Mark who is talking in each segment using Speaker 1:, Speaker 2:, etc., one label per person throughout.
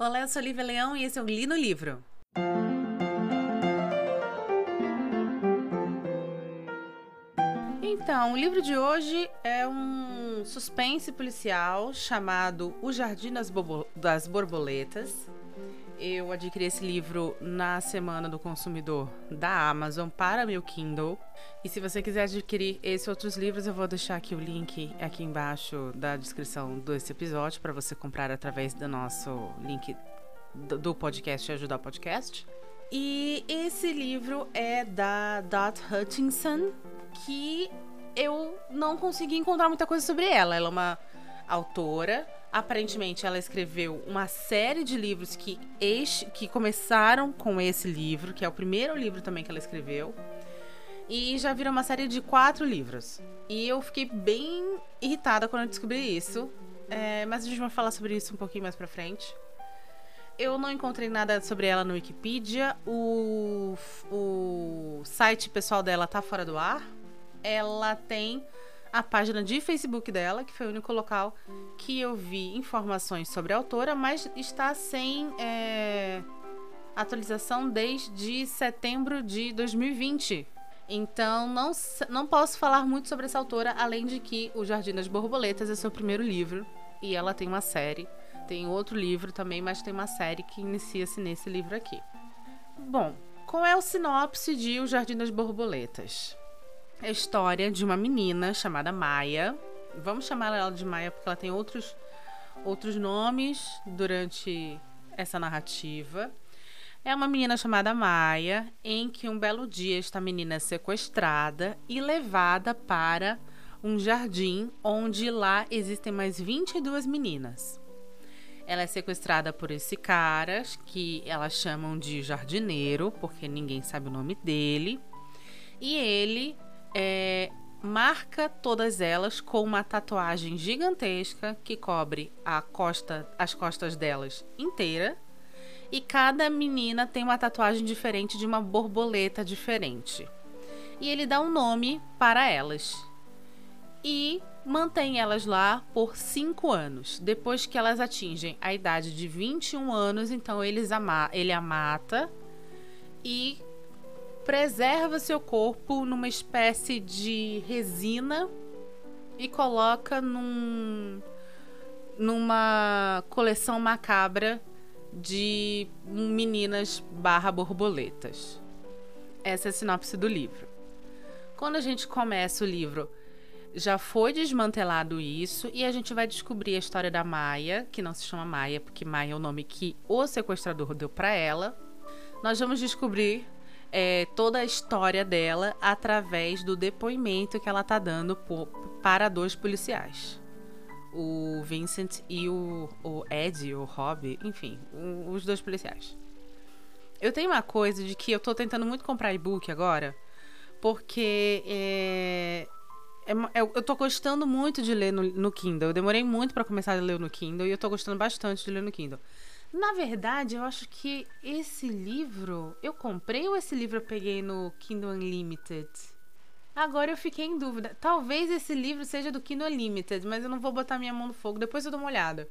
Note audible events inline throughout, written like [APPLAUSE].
Speaker 1: Olá, eu sou Lívia Leão e esse é o Li no Livro. Então, o livro de hoje é um suspense policial chamado O Jardim das, das Borboletas. Eu adquiri esse livro na Semana do Consumidor da Amazon para meu Kindle. E se você quiser adquirir esses outros livros, eu vou deixar aqui o link aqui embaixo da descrição desse episódio para você comprar através do nosso link do podcast Ajudar o Podcast. E esse livro é da Dot Hutchinson, que eu não consegui encontrar muita coisa sobre ela. Ela é uma autora Aparentemente, ela escreveu uma série de livros que, ex, que começaram com esse livro, que é o primeiro livro também que ela escreveu. E já virou uma série de quatro livros. E eu fiquei bem irritada quando eu descobri isso. É, mas a gente vai falar sobre isso um pouquinho mais pra frente. Eu não encontrei nada sobre ela no Wikipedia. O, o site pessoal dela tá fora do ar. Ela tem a página de Facebook dela, que foi o único local que eu vi informações sobre a autora, mas está sem é, atualização desde setembro de 2020. Então não, não posso falar muito sobre essa autora, além de que O Jardim das Borboletas é seu primeiro livro e ela tem uma série. Tem outro livro também, mas tem uma série que inicia-se nesse livro aqui. Bom, qual é o sinopse de O Jardim das Borboletas? A história de uma menina chamada Maia. Vamos chamar ela de Maia porque ela tem outros, outros nomes durante essa narrativa. É uma menina chamada Maia, em que um belo dia esta menina é sequestrada e levada para um jardim onde lá existem mais 22 meninas. Ela é sequestrada por esse cara, que elas chamam de jardineiro, porque ninguém sabe o nome dele. E ele é, marca todas elas com uma tatuagem gigantesca que cobre a costa, as costas delas inteira. E cada menina tem uma tatuagem diferente de uma borboleta diferente. E ele dá um nome para elas. E mantém elas lá por 5 anos. Depois que elas atingem a idade de 21 anos, então eles ele a mata e preserva seu corpo numa espécie de resina e coloca num, numa coleção macabra de meninas barra borboletas. Essa é a sinopse do livro. Quando a gente começa o livro, já foi desmantelado isso e a gente vai descobrir a história da Maia, que não se chama Maia, porque Maia é o nome que o sequestrador deu para ela. Nós vamos descobrir é, toda a história dela através do depoimento que ela tá dando por, para dois policiais. O Vincent e o, o Ed, o Rob, enfim, os dois policiais. Eu tenho uma coisa de que eu tô tentando muito comprar e-book agora, porque é, é, eu, eu tô gostando muito de ler no, no Kindle. Eu demorei muito para começar a ler no Kindle e eu tô gostando bastante de ler no Kindle. Na verdade, eu acho que esse livro eu comprei ou esse livro eu peguei no Kindle Unlimited? Agora eu fiquei em dúvida. Talvez esse livro seja do Kindle Unlimited, mas eu não vou botar minha mão no fogo. Depois eu dou uma olhada.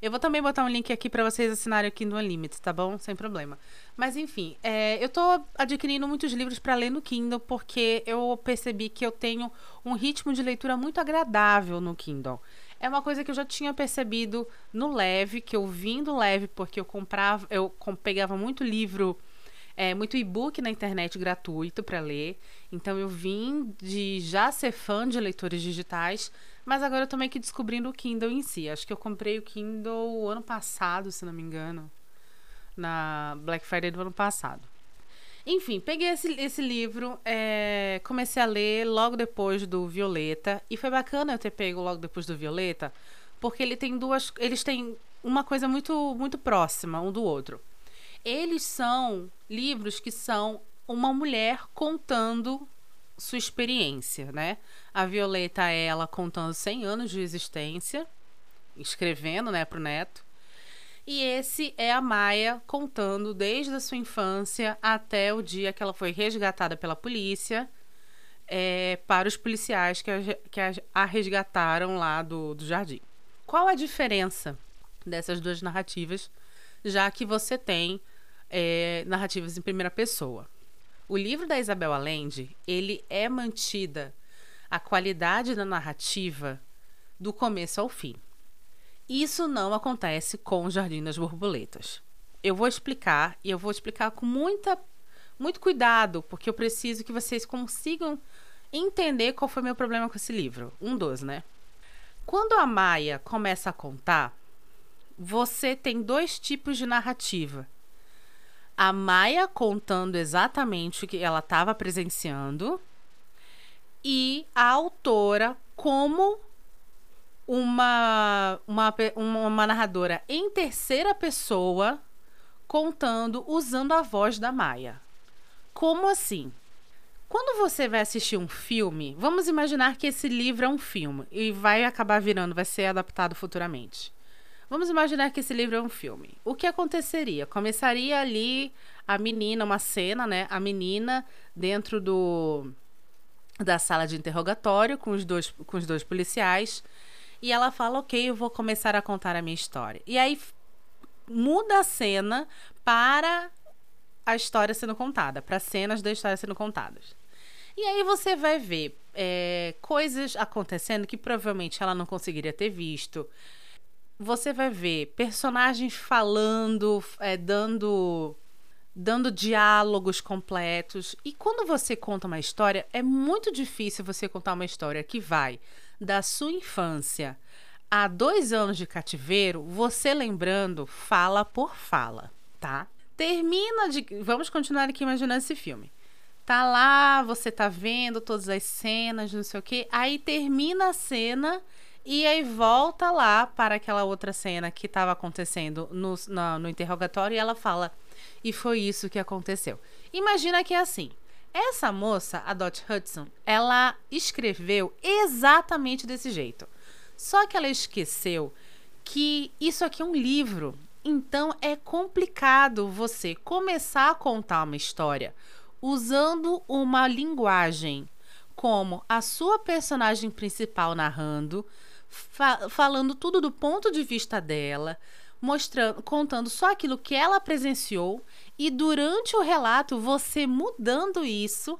Speaker 1: Eu vou também botar um link aqui para vocês assinarem o Kindle Unlimited, tá bom? Sem problema. Mas enfim, é, eu tô adquirindo muitos livros para ler no Kindle porque eu percebi que eu tenho um ritmo de leitura muito agradável no Kindle é uma coisa que eu já tinha percebido no leve, que eu vim do leve porque eu comprava, eu pegava muito livro, é, muito e-book na internet gratuito para ler. Então eu vim de já ser fã de leitores digitais, mas agora eu tô meio que descobrindo o Kindle em si. Acho que eu comprei o Kindle ano passado, se não me engano, na Black Friday do ano passado. Enfim, peguei esse, esse livro, é, comecei a ler logo depois do Violeta. E foi bacana eu ter pego logo depois do Violeta, porque ele tem duas. Eles têm uma coisa muito, muito próxima um do outro. Eles são livros que são uma mulher contando sua experiência, né? A Violeta é ela contando 100 anos de existência, escrevendo, né, pro neto. E esse é a Maia contando desde a sua infância até o dia que ela foi resgatada pela polícia é, para os policiais que, a, que a, resgataram lá do, do jardim. Qual a diferença dessas duas narrativas já que você tem é, narrativas em primeira pessoa. O livro da Isabel Allende, ele é mantida a qualidade da narrativa do começo ao fim. Isso não acontece com o Jardim das Borboletas. Eu vou explicar e eu vou explicar com muita muito cuidado, porque eu preciso que vocês consigam entender qual foi meu problema com esse livro. Um dos, né? Quando a Maia começa a contar, você tem dois tipos de narrativa. A Maia contando exatamente o que ela estava presenciando e a autora como uma, uma, uma narradora em terceira pessoa contando usando a voz da Maia. Como assim? Quando você vai assistir um filme, vamos imaginar que esse livro é um filme e vai acabar virando, vai ser adaptado futuramente. Vamos imaginar que esse livro é um filme. O que aconteceria? Começaria ali a menina, uma cena, né? A menina dentro do da sala de interrogatório com os dois, com os dois policiais. E ela fala: Ok, eu vou começar a contar a minha história. E aí muda a cena para a história sendo contada, para cenas da história sendo contadas. E aí você vai ver é, coisas acontecendo que provavelmente ela não conseguiria ter visto. Você vai ver personagens falando, é, dando dando diálogos completos. E quando você conta uma história, é muito difícil você contar uma história que vai da sua infância a dois anos de cativeiro, você lembrando fala por fala, tá? Termina de. Vamos continuar aqui imaginando esse filme. Tá lá, você tá vendo todas as cenas, não sei o quê. Aí termina a cena e aí volta lá para aquela outra cena que estava acontecendo no, no, no interrogatório e ela fala: E foi isso que aconteceu. Imagina que é assim. Essa moça, a Dot Hudson, ela escreveu exatamente desse jeito. Só que ela esqueceu que isso aqui é um livro. Então é complicado você começar a contar uma história usando uma linguagem como a sua personagem principal narrando, fa falando tudo do ponto de vista dela, mostrando, contando só aquilo que ela presenciou e durante o relato você mudando isso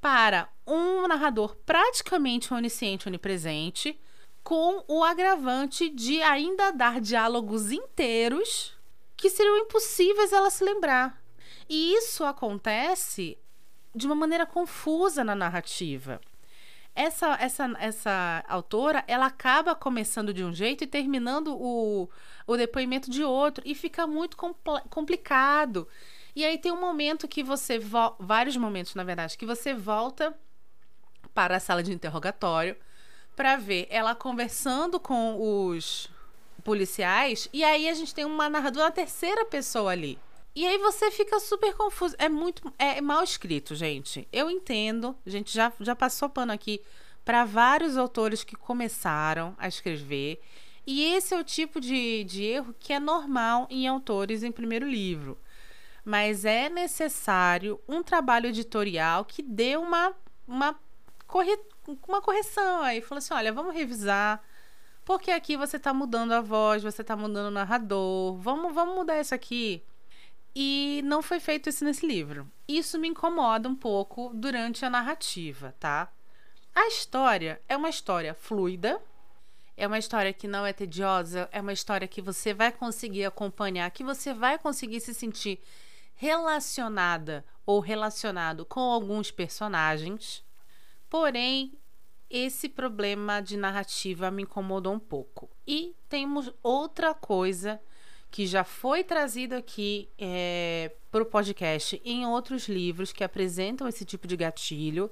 Speaker 1: para um narrador praticamente onisciente, onipresente, com o agravante de ainda dar diálogos inteiros que seriam impossíveis ela se lembrar. E isso acontece de uma maneira confusa na narrativa. Essa, essa, essa autora, ela acaba começando de um jeito e terminando o, o depoimento de outro, e fica muito compl complicado. E aí tem um momento que você. Vários momentos, na verdade, que você volta para a sala de interrogatório para ver ela conversando com os policiais e aí a gente tem uma narradora, uma terceira pessoa ali. E aí você fica super confuso. É muito. É mal escrito, gente. Eu entendo. A gente já, já passou pano aqui para vários autores que começaram a escrever. E esse é o tipo de, de erro que é normal em autores em primeiro livro. Mas é necessário um trabalho editorial que dê uma, uma, corre, uma correção aí. Falou assim: olha, vamos revisar. Porque aqui você está mudando a voz, você está mudando o narrador. Vamos, vamos mudar isso aqui. E não foi feito isso nesse livro. Isso me incomoda um pouco durante a narrativa, tá? A história é uma história fluida, é uma história que não é tediosa, é uma história que você vai conseguir acompanhar, que você vai conseguir se sentir relacionada ou relacionado com alguns personagens. Porém, esse problema de narrativa me incomodou um pouco. E temos outra coisa que já foi trazido aqui é, para o podcast em outros livros que apresentam esse tipo de gatilho,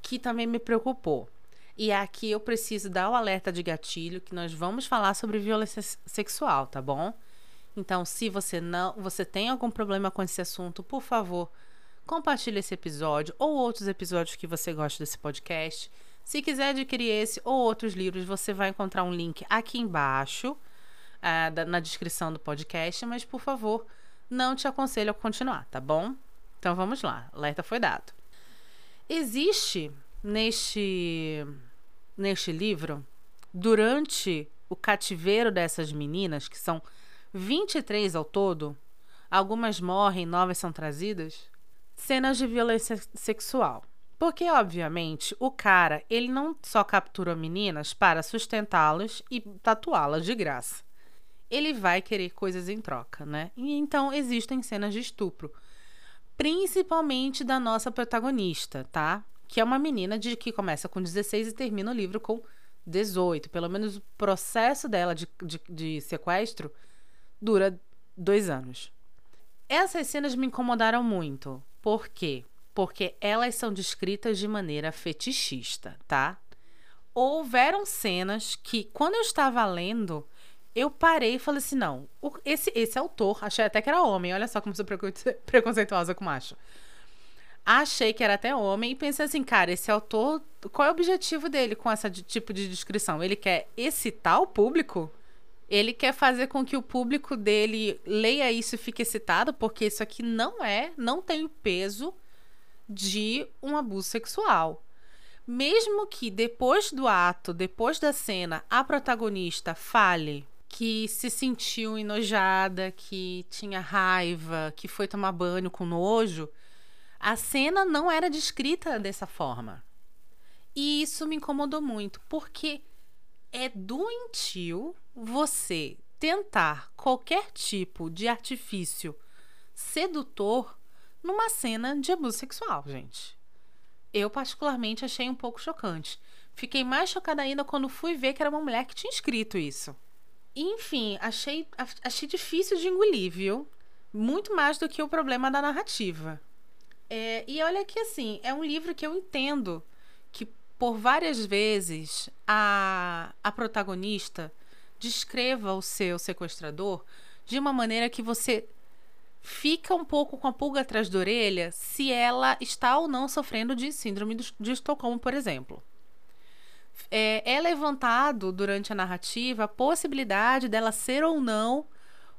Speaker 1: que também me preocupou. E aqui eu preciso dar o alerta de gatilho que nós vamos falar sobre violência sexual, tá bom? Então, se você não, você tem algum problema com esse assunto, por favor, compartilhe esse episódio ou outros episódios que você gosta desse podcast. Se quiser adquirir esse ou outros livros, você vai encontrar um link aqui embaixo da, na descrição do podcast, mas por favor, não te aconselho a continuar, tá bom? Então vamos lá, alerta foi dado. Existe neste, neste livro, durante o cativeiro dessas meninas, que são 23 ao todo, algumas morrem, novas são trazidas, cenas de violência sexual. Porque, obviamente, o cara, ele não só captura meninas para sustentá-las e tatuá-las de graça. Ele vai querer coisas em troca, né? E então existem cenas de estupro. Principalmente da nossa protagonista, tá? Que é uma menina de que começa com 16 e termina o livro com 18. Pelo menos o processo dela de, de, de sequestro dura dois anos. Essas cenas me incomodaram muito. Por quê? Porque elas são descritas de maneira fetichista, tá? Houveram cenas que, quando eu estava lendo, eu parei e falei assim: não, esse, esse autor, achei até que era homem, olha só como sou [LAUGHS] preconceituosa com macho. Achei que era até homem e pensei assim, cara, esse autor, qual é o objetivo dele com esse tipo de descrição? Ele quer excitar o público? Ele quer fazer com que o público dele leia isso e fique excitado, porque isso aqui não é, não tem o peso de um abuso sexual. Mesmo que depois do ato, depois da cena, a protagonista fale que se sentiu enojada, que tinha raiva, que foi tomar banho com nojo, a cena não era descrita dessa forma. E isso me incomodou muito, porque é doentio você tentar qualquer tipo de artifício sedutor numa cena de abuso sexual, gente. Eu, particularmente, achei um pouco chocante. Fiquei mais chocada ainda quando fui ver que era uma mulher que tinha escrito isso. Enfim, achei, achei difícil de engolir, viu? Muito mais do que o problema da narrativa. É, e olha que assim, é um livro que eu entendo que por várias vezes a, a protagonista descreva o seu sequestrador de uma maneira que você fica um pouco com a pulga atrás da orelha se ela está ou não sofrendo de síndrome de Estocolmo, por exemplo. É, é levantado durante a narrativa a possibilidade dela ser ou não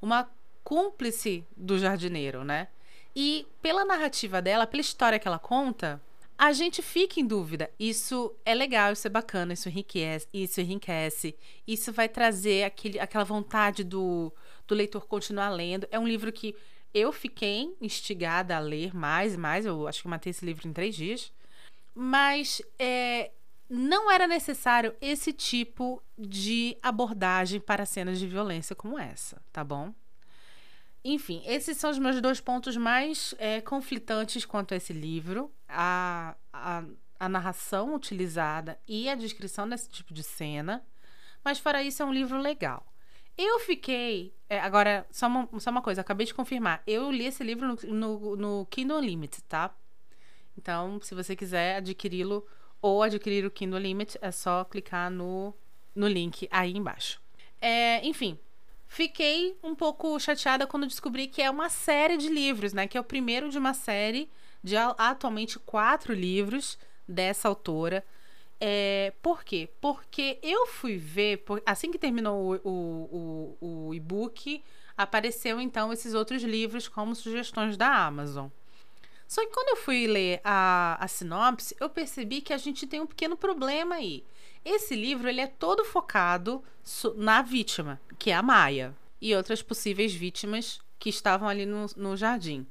Speaker 1: uma cúmplice do jardineiro, né? E pela narrativa dela, pela história que ela conta, a gente fica em dúvida. Isso é legal, isso é bacana, isso enriquece, isso enriquece. Isso vai trazer aquele, aquela vontade do, do leitor continuar lendo. É um livro que eu fiquei instigada a ler mais e mais. Eu acho que matei esse livro em três dias. Mas é, não era necessário esse tipo de abordagem para cenas de violência como essa, tá bom? Enfim, esses são os meus dois pontos mais é, conflitantes quanto a esse livro. A, a, a narração utilizada e a descrição desse tipo de cena. Mas, fora isso, é um livro legal. Eu fiquei. É, agora, só uma, só uma coisa, acabei de confirmar. Eu li esse livro no, no, no Kindle Unlimited, tá? Então, se você quiser adquiri-lo ou adquirir o Kindle Unlimited, é só clicar no, no link aí embaixo. É, enfim, Fiquei um pouco chateada quando descobri que é uma série de livros, né? Que é o primeiro de uma série de atualmente quatro livros dessa autora. É, por quê? Porque eu fui ver, por, assim que terminou o, o, o, o e-book, apareceu então esses outros livros como sugestões da Amazon. Só que quando eu fui ler a, a sinopse, eu percebi que a gente tem um pequeno problema aí. Esse livro ele é todo focado na vítima, que é a Maia, e outras possíveis vítimas que estavam ali no, no jardim.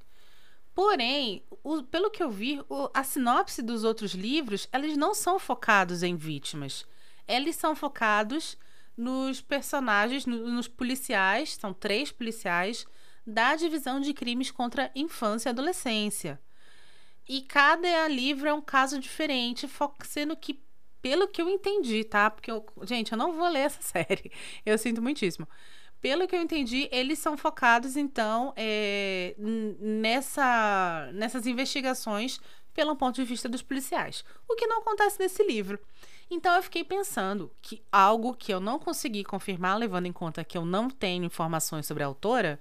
Speaker 1: Porém, o, pelo que eu vi, o, a sinopse dos outros livros, eles não são focados em vítimas. Eles são focados nos personagens, no, nos policiais, são três policiais, da divisão de crimes contra infância e adolescência. E cada livro é um caso diferente, sendo que pelo que eu entendi, tá? Porque, eu, gente, eu não vou ler essa [LAUGHS] série. Eu sinto muitíssimo. Pelo que eu entendi, eles são focados, então, é, nessa, nessas investigações pelo ponto de vista dos policiais. O que não acontece nesse livro. Então eu fiquei pensando que algo que eu não consegui confirmar, levando em conta que eu não tenho informações sobre a autora,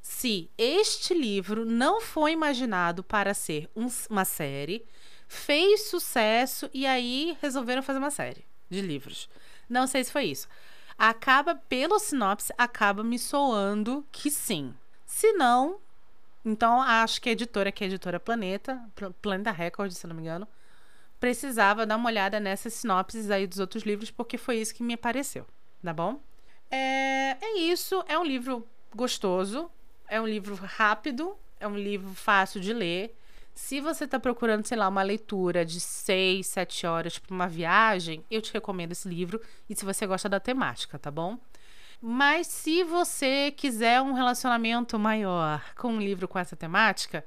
Speaker 1: se este livro não foi imaginado para ser um, uma série, fez sucesso e aí resolveram fazer uma série de livros. Não sei se foi isso. Acaba, pelo sinopse, acaba me soando que sim. Se não, então acho que a editora, que é a editora Planeta, Planeta Record, se não me engano, precisava dar uma olhada nessas sinopses aí dos outros livros, porque foi isso que me apareceu, tá bom? É, é isso. É um livro gostoso. É um livro rápido. É um livro fácil de ler. Se você está procurando, sei lá, uma leitura de 6, 7 horas para uma viagem, eu te recomendo esse livro. E se você gosta da temática, tá bom? Mas se você quiser um relacionamento maior com um livro com essa temática,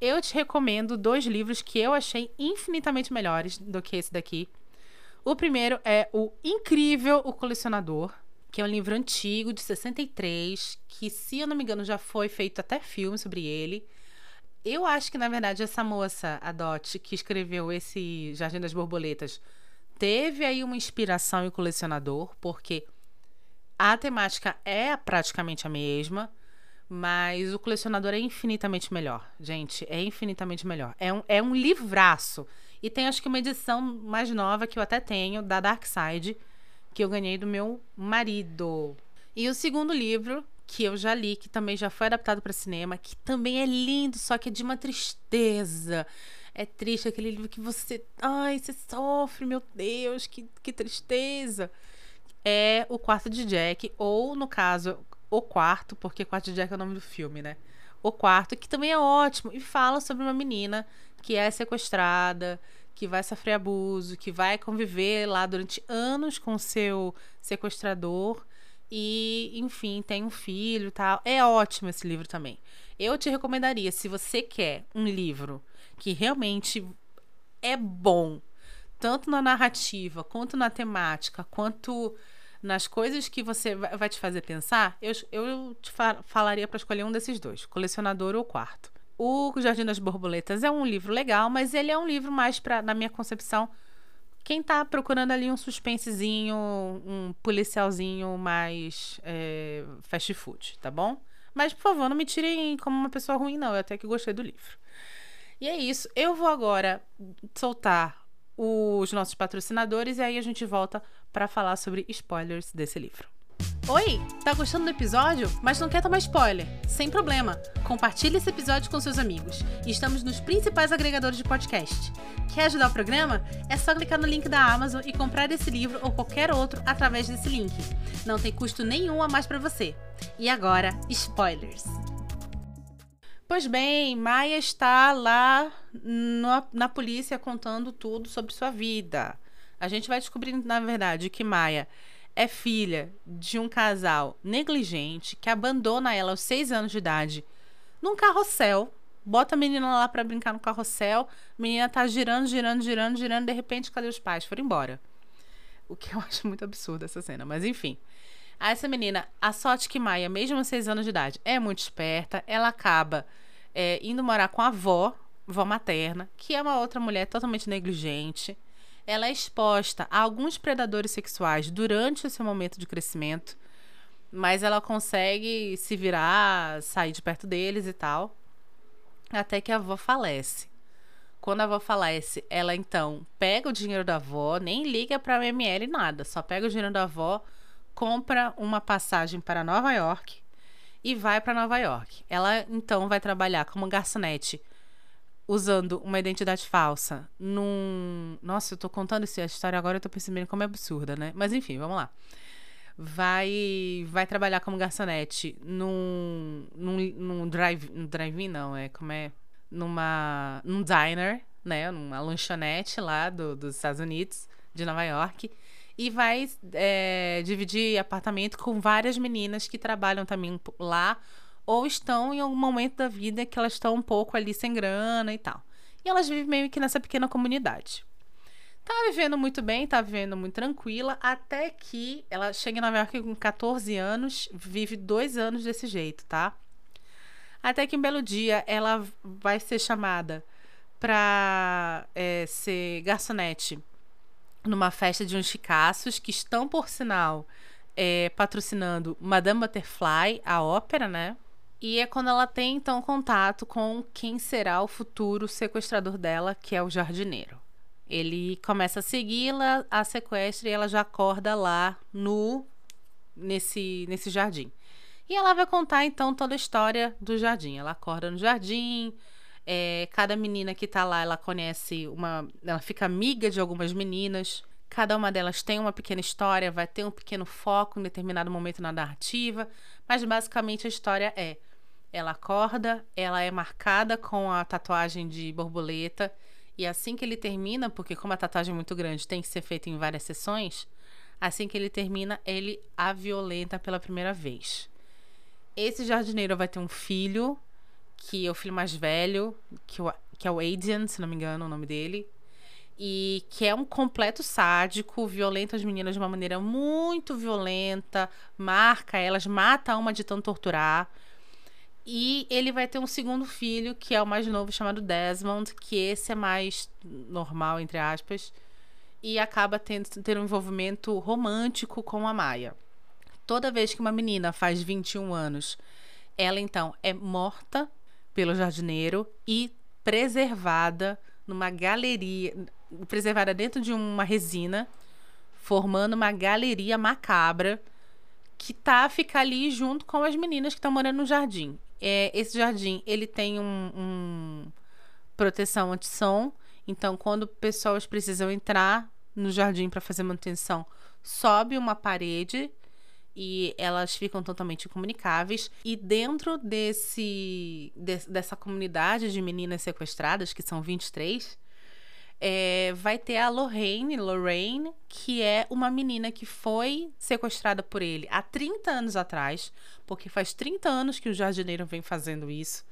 Speaker 1: eu te recomendo dois livros que eu achei infinitamente melhores do que esse daqui. O primeiro é o incrível O Colecionador, que é um livro antigo de 63, que se eu não me engano já foi feito até filme sobre ele. Eu acho que na verdade essa moça, a Dot, que escreveu esse Jardim das Borboletas, teve aí uma inspiração em Colecionador, porque a temática é praticamente a mesma, mas o colecionador é infinitamente melhor. Gente, é infinitamente melhor. É um, é um livraço. E tem acho que uma edição mais nova que eu até tenho, da Dark Side, que eu ganhei do meu marido. E o segundo livro, que eu já li, que também já foi adaptado para cinema, que também é lindo, só que é de uma tristeza. É triste aquele livro que você. Ai, você sofre, meu Deus, que, que tristeza é o quarto de Jack, ou no caso, o quarto, porque quarto de Jack é o nome do filme, né? O quarto, que também é ótimo, e fala sobre uma menina que é sequestrada, que vai sofrer abuso, que vai conviver lá durante anos com seu sequestrador e, enfim, tem um filho tal. É ótimo esse livro também. Eu te recomendaria, se você quer um livro que realmente é bom, tanto na narrativa, quanto na temática, quanto nas coisas que você vai te fazer pensar, eu, eu te falaria para escolher um desses dois, colecionador ou quarto. O Jardim das Borboletas é um livro legal, mas ele é um livro mais para, na minha concepção, quem tá procurando ali um suspensezinho, um policialzinho mais é, fast food, tá bom? Mas, por favor, não me tirem como uma pessoa ruim, não. Eu até que gostei do livro. E é isso. Eu vou agora soltar os nossos patrocinadores e aí a gente volta para falar sobre spoilers desse livro. Oi, tá gostando do episódio, mas não quer tomar spoiler? Sem problema. Compartilhe esse episódio com seus amigos. Estamos nos principais agregadores de podcast. Quer ajudar o programa? É só clicar no link da Amazon e comprar esse livro ou qualquer outro através desse link. Não tem custo nenhum a mais para você. E agora, spoilers. Pois bem, Maia está lá no, na polícia contando tudo sobre sua vida. A gente vai descobrindo, na verdade, que Maia é filha de um casal negligente que abandona ela aos seis anos de idade num carrossel. Bota a menina lá para brincar no carrossel. A menina tá girando, girando, girando, girando. De repente, cadê os pais? Foram embora. O que eu [LAUGHS] acho muito absurdo essa cena, mas enfim. essa menina, a sorte que Maia, mesmo aos seis anos de idade, é muito esperta. Ela acaba é, indo morar com a avó, avó materna, que é uma outra mulher totalmente negligente. Ela é exposta a alguns predadores sexuais durante o seu momento de crescimento, mas ela consegue se virar, sair de perto deles e tal, até que a avó falece. Quando a avó falece, ela então pega o dinheiro da avó, nem liga para ML nada, só pega o dinheiro da avó, compra uma passagem para Nova York e vai para Nova York. Ela então vai trabalhar como garçonete usando uma identidade falsa num. Nossa, eu tô contando essa história agora, eu tô percebendo como é absurda, né? Mas enfim, vamos lá. Vai vai trabalhar como garçonete num num, num drive, um drive não, é como é numa num diner, né, numa lanchonete lá do, dos Estados Unidos, de Nova York e vai é, dividir apartamento com várias meninas que trabalham também lá ou estão em algum momento da vida que elas estão um pouco ali sem grana e tal. E elas vivem meio que nessa pequena comunidade. Tá vivendo muito bem, tá vivendo muito tranquila, até que ela chega em Nova York com 14 anos, vive dois anos desse jeito, tá? Até que um belo dia ela vai ser chamada pra é, ser garçonete numa festa de uns chicaços que estão, por sinal, é, patrocinando Madame Butterfly, a ópera, né? E é quando ela tem, então, contato com quem será o futuro sequestrador dela, que é o jardineiro. Ele começa a segui-la, a sequestra e ela já acorda lá no nesse, nesse jardim. E ela vai contar, então, toda a história do jardim. Ela acorda no jardim, é, cada menina que tá lá, ela conhece uma. Ela fica amiga de algumas meninas. Cada uma delas tem uma pequena história, vai ter um pequeno foco em determinado momento na narrativa, mas basicamente a história é: ela acorda, ela é marcada com a tatuagem de borboleta, e assim que ele termina, porque como a tatuagem é muito grande, tem que ser feita em várias sessões, assim que ele termina, ele a violenta pela primeira vez. Esse jardineiro vai ter um filho, que é o filho mais velho, que, o, que é o Adrian, se não me engano, o nome dele e que é um completo sádico, violenta as meninas de uma maneira muito violenta, marca elas, mata uma de tanto torturar. E ele vai ter um segundo filho, que é o mais novo, chamado Desmond, que esse é mais normal, entre aspas, e acaba tendo, tendo um envolvimento romântico com a Maia. Toda vez que uma menina faz 21 anos, ela então é morta pelo jardineiro e preservada numa galeria, preservada dentro de uma resina, formando uma galeria macabra que tá ficar ali junto com as meninas que estão morando no jardim. É, esse jardim ele tem um, um proteção anti-som, então quando pessoas precisam entrar no jardim para fazer manutenção, sobe uma parede e elas ficam totalmente incomunicáveis. E dentro desse, de, dessa comunidade de meninas sequestradas, que são 23, é, vai ter a Lorraine, Lorraine, que é uma menina que foi sequestrada por ele há 30 anos atrás, porque faz 30 anos que o jardineiro vem fazendo isso.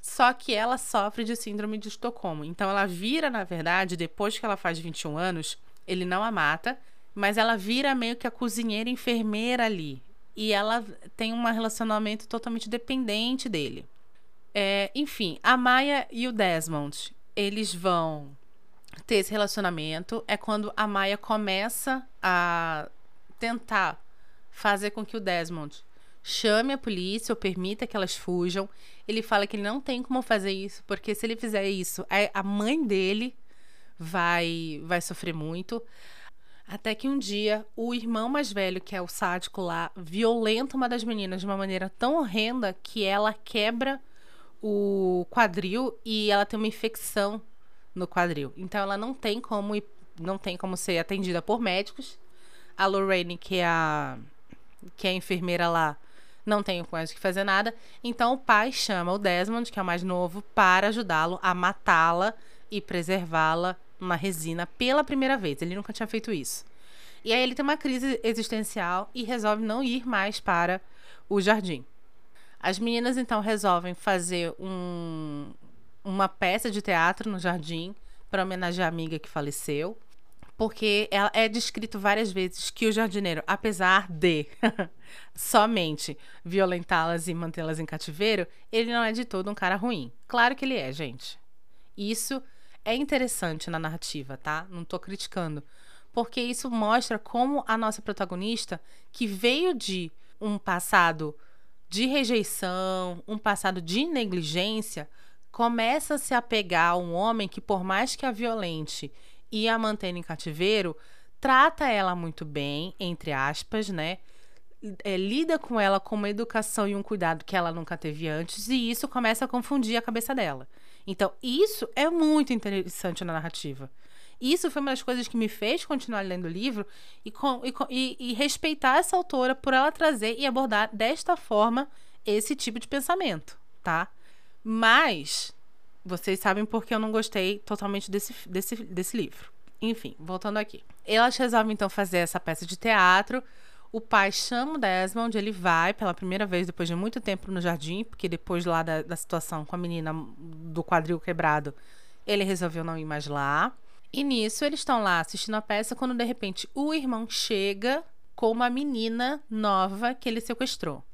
Speaker 1: Só que ela sofre de síndrome de Estocolmo. Então ela vira, na verdade, depois que ela faz 21 anos, ele não a mata, mas ela vira meio que a cozinheira enfermeira ali. E ela tem um relacionamento totalmente dependente dele. É, enfim, a Maia e o Desmond, eles vão ter esse relacionamento é quando a Maia começa a tentar fazer com que o Desmond chame a polícia ou permita que elas fujam. Ele fala que ele não tem como fazer isso, porque se ele fizer isso, a mãe dele vai vai sofrer muito. Até que um dia o irmão mais velho, que é o sádico lá, violenta uma das meninas de uma maneira tão horrenda que ela quebra o quadril e ela tem uma infecção no quadril. Então ela não tem como não tem como ser atendida por médicos. A Lorraine, que é a que é a enfermeira lá, não tem mais que fazer nada. Então o pai chama o Desmond, que é o mais novo, para ajudá-lo a matá-la e preservá-la numa resina pela primeira vez. Ele nunca tinha feito isso. E aí ele tem uma crise existencial e resolve não ir mais para o jardim. As meninas então resolvem fazer um, uma peça de teatro no jardim para homenagear a amiga que faleceu. Porque é descrito várias vezes que o jardineiro, apesar de [LAUGHS] somente violentá-las e mantê-las em cativeiro, ele não é de todo um cara ruim. Claro que ele é, gente. Isso é interessante na narrativa, tá? Não tô criticando. Porque isso mostra como a nossa protagonista, que veio de um passado de rejeição, um passado de negligência, começa a se apegar a um homem que, por mais que a violente e a mantenha em cativeiro, trata ela muito bem, entre aspas, né? É, lida com ela com uma educação e um cuidado que ela nunca teve antes, e isso começa a confundir a cabeça dela. Então, isso é muito interessante na narrativa. Isso foi uma das coisas que me fez continuar lendo o livro e, com, e, e, respeitar essa autora por ela trazer e abordar desta forma esse tipo de pensamento, tá? Mas vocês sabem porque eu não gostei totalmente desse, desse, desse livro. Enfim, voltando aqui. Elas resolvem então fazer essa peça de teatro. O pai chama o Desmond, ele vai pela primeira vez depois de muito tempo no jardim, porque depois lá da, da situação com a menina do quadril quebrado, ele resolveu não ir mais lá. E nisso eles estão lá assistindo a peça quando de repente o irmão chega com uma menina nova que ele sequestrou.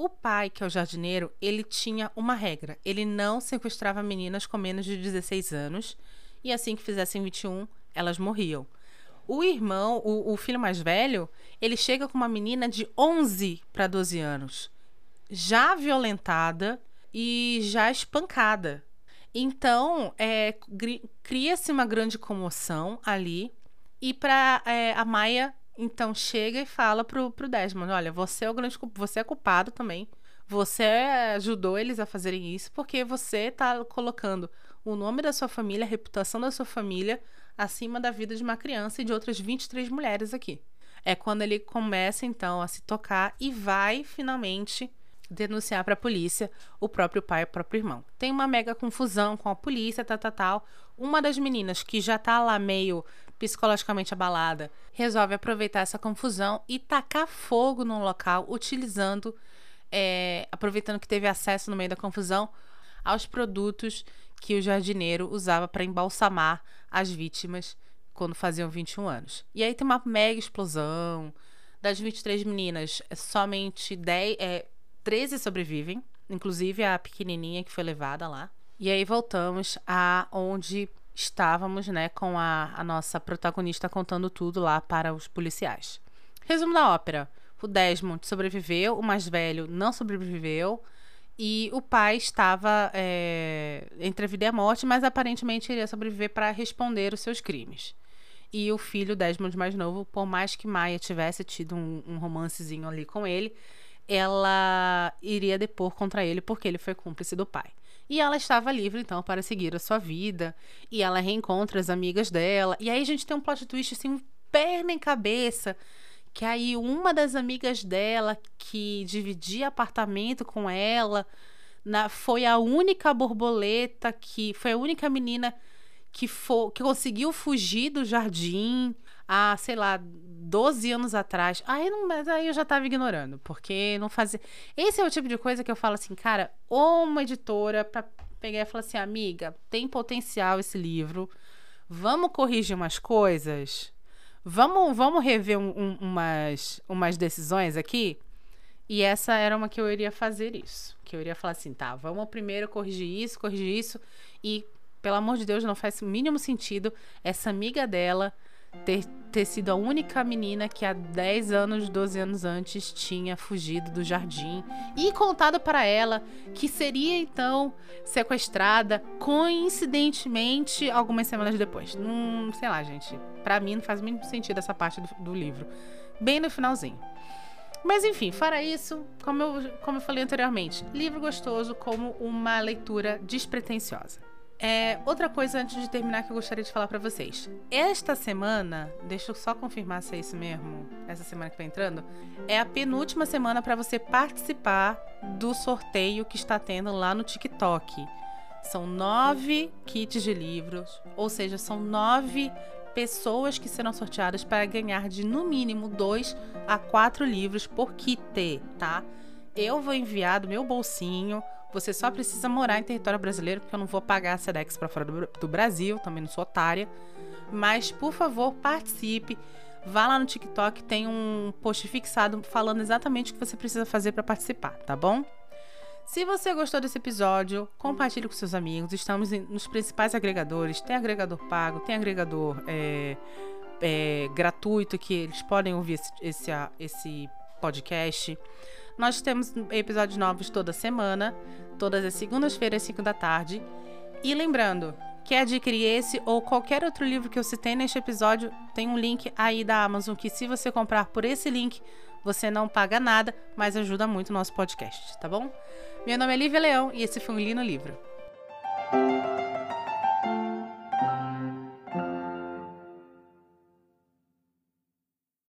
Speaker 1: O pai, que é o jardineiro, ele tinha uma regra. Ele não sequestrava meninas com menos de 16 anos. E assim que fizessem 21, elas morriam. O irmão, o, o filho mais velho, ele chega com uma menina de 11 para 12 anos, já violentada e já espancada. Então, é, cria-se uma grande comoção ali. E para é, a Maia então chega e fala pro, pro Desmond: olha, você é o grande você é culpado também. Você ajudou eles a fazerem isso porque você tá colocando o nome da sua família, a reputação da sua família acima da vida de uma criança e de outras 23 mulheres aqui. É quando ele começa então a se tocar e vai finalmente denunciar para a polícia o próprio pai e o próprio irmão. Tem uma mega confusão com a polícia, tal, tal, tal. Uma das meninas que já tá lá meio psicologicamente abalada resolve aproveitar essa confusão e tacar fogo no local, utilizando, é, aproveitando que teve acesso no meio da confusão aos produtos que o jardineiro usava para embalsamar as vítimas quando faziam 21 anos. E aí tem uma mega explosão. Das 23 meninas, somente 10, é, 13 sobrevivem, inclusive a pequenininha que foi levada lá. E aí voltamos a onde estávamos, né, com a, a nossa protagonista contando tudo lá para os policiais. Resumo da ópera: o Desmond sobreviveu, o mais velho não sobreviveu. E o pai estava é, entre a vida e a morte, mas aparentemente iria sobreviver para responder os seus crimes. E o filho, Desmond mais novo, por mais que Maia tivesse tido um, um romancezinho ali com ele, ela iria depor contra ele porque ele foi cúmplice do pai. E ela estava livre, então, para seguir a sua vida. E ela reencontra as amigas dela. E aí a gente tem um plot twist, assim, perna em cabeça. Que aí uma das amigas dela, que dividia apartamento com ela, na, foi a única borboleta que. Foi a única menina que, for, que conseguiu fugir do jardim há, sei lá, 12 anos atrás. Aí, não, mas aí eu já tava ignorando, porque não fazia. Esse é o tipo de coisa que eu falo assim, cara, ou uma editora pra pegar e falar assim, amiga, tem potencial esse livro, vamos corrigir umas coisas, vamos, vamos rever um, um, umas, umas decisões aqui. E essa era uma que eu iria fazer isso. Que eu iria falar assim, tá, vamos primeiro corrigir isso, corrigir isso. E, pelo amor de Deus, não faz o mínimo sentido essa amiga dela ter, ter sido a única menina que há 10 anos, 12 anos antes tinha fugido do jardim e contado para ela que seria então sequestrada coincidentemente algumas semanas depois. Não, sei lá, gente. Para mim não faz muito sentido essa parte do, do livro. Bem no finalzinho. Mas enfim, fora isso, como eu, como eu falei anteriormente, livro gostoso como uma leitura despretensiosa. É, outra coisa antes de terminar que eu gostaria de falar para vocês. Esta semana, deixa eu só confirmar se é isso mesmo, essa semana que tá entrando, é a penúltima semana para você participar do sorteio que está tendo lá no TikTok. São nove kits de livros, ou seja, são nove pessoas que serão sorteadas para ganhar de no mínimo dois a quatro livros por kit, tá? Eu vou enviar do meu bolsinho você só precisa morar em território brasileiro, porque eu não vou pagar a SEDEX para fora do, Brasil, também não sou otária. Mas, por favor, participe. Vá lá no TikTok, tem um post fixado falando exatamente o que você precisa fazer para participar, tá bom? Se você gostou desse episódio, compartilhe com seus amigos. Estamos nos principais agregadores. Tem agregador pago, tem agregador é, é, gratuito que eles podem ouvir esse, esse, esse podcast. Nós temos episódios novos toda semana, todas as segundas-feiras, 5 da tarde. E lembrando, quer adquirir esse ou qualquer outro livro que eu citei neste episódio, tem um link aí da Amazon que se você comprar por esse link, você não paga nada, mas ajuda muito o nosso podcast, tá bom? Meu nome é Lívia Leão e esse foi um Lino Livro.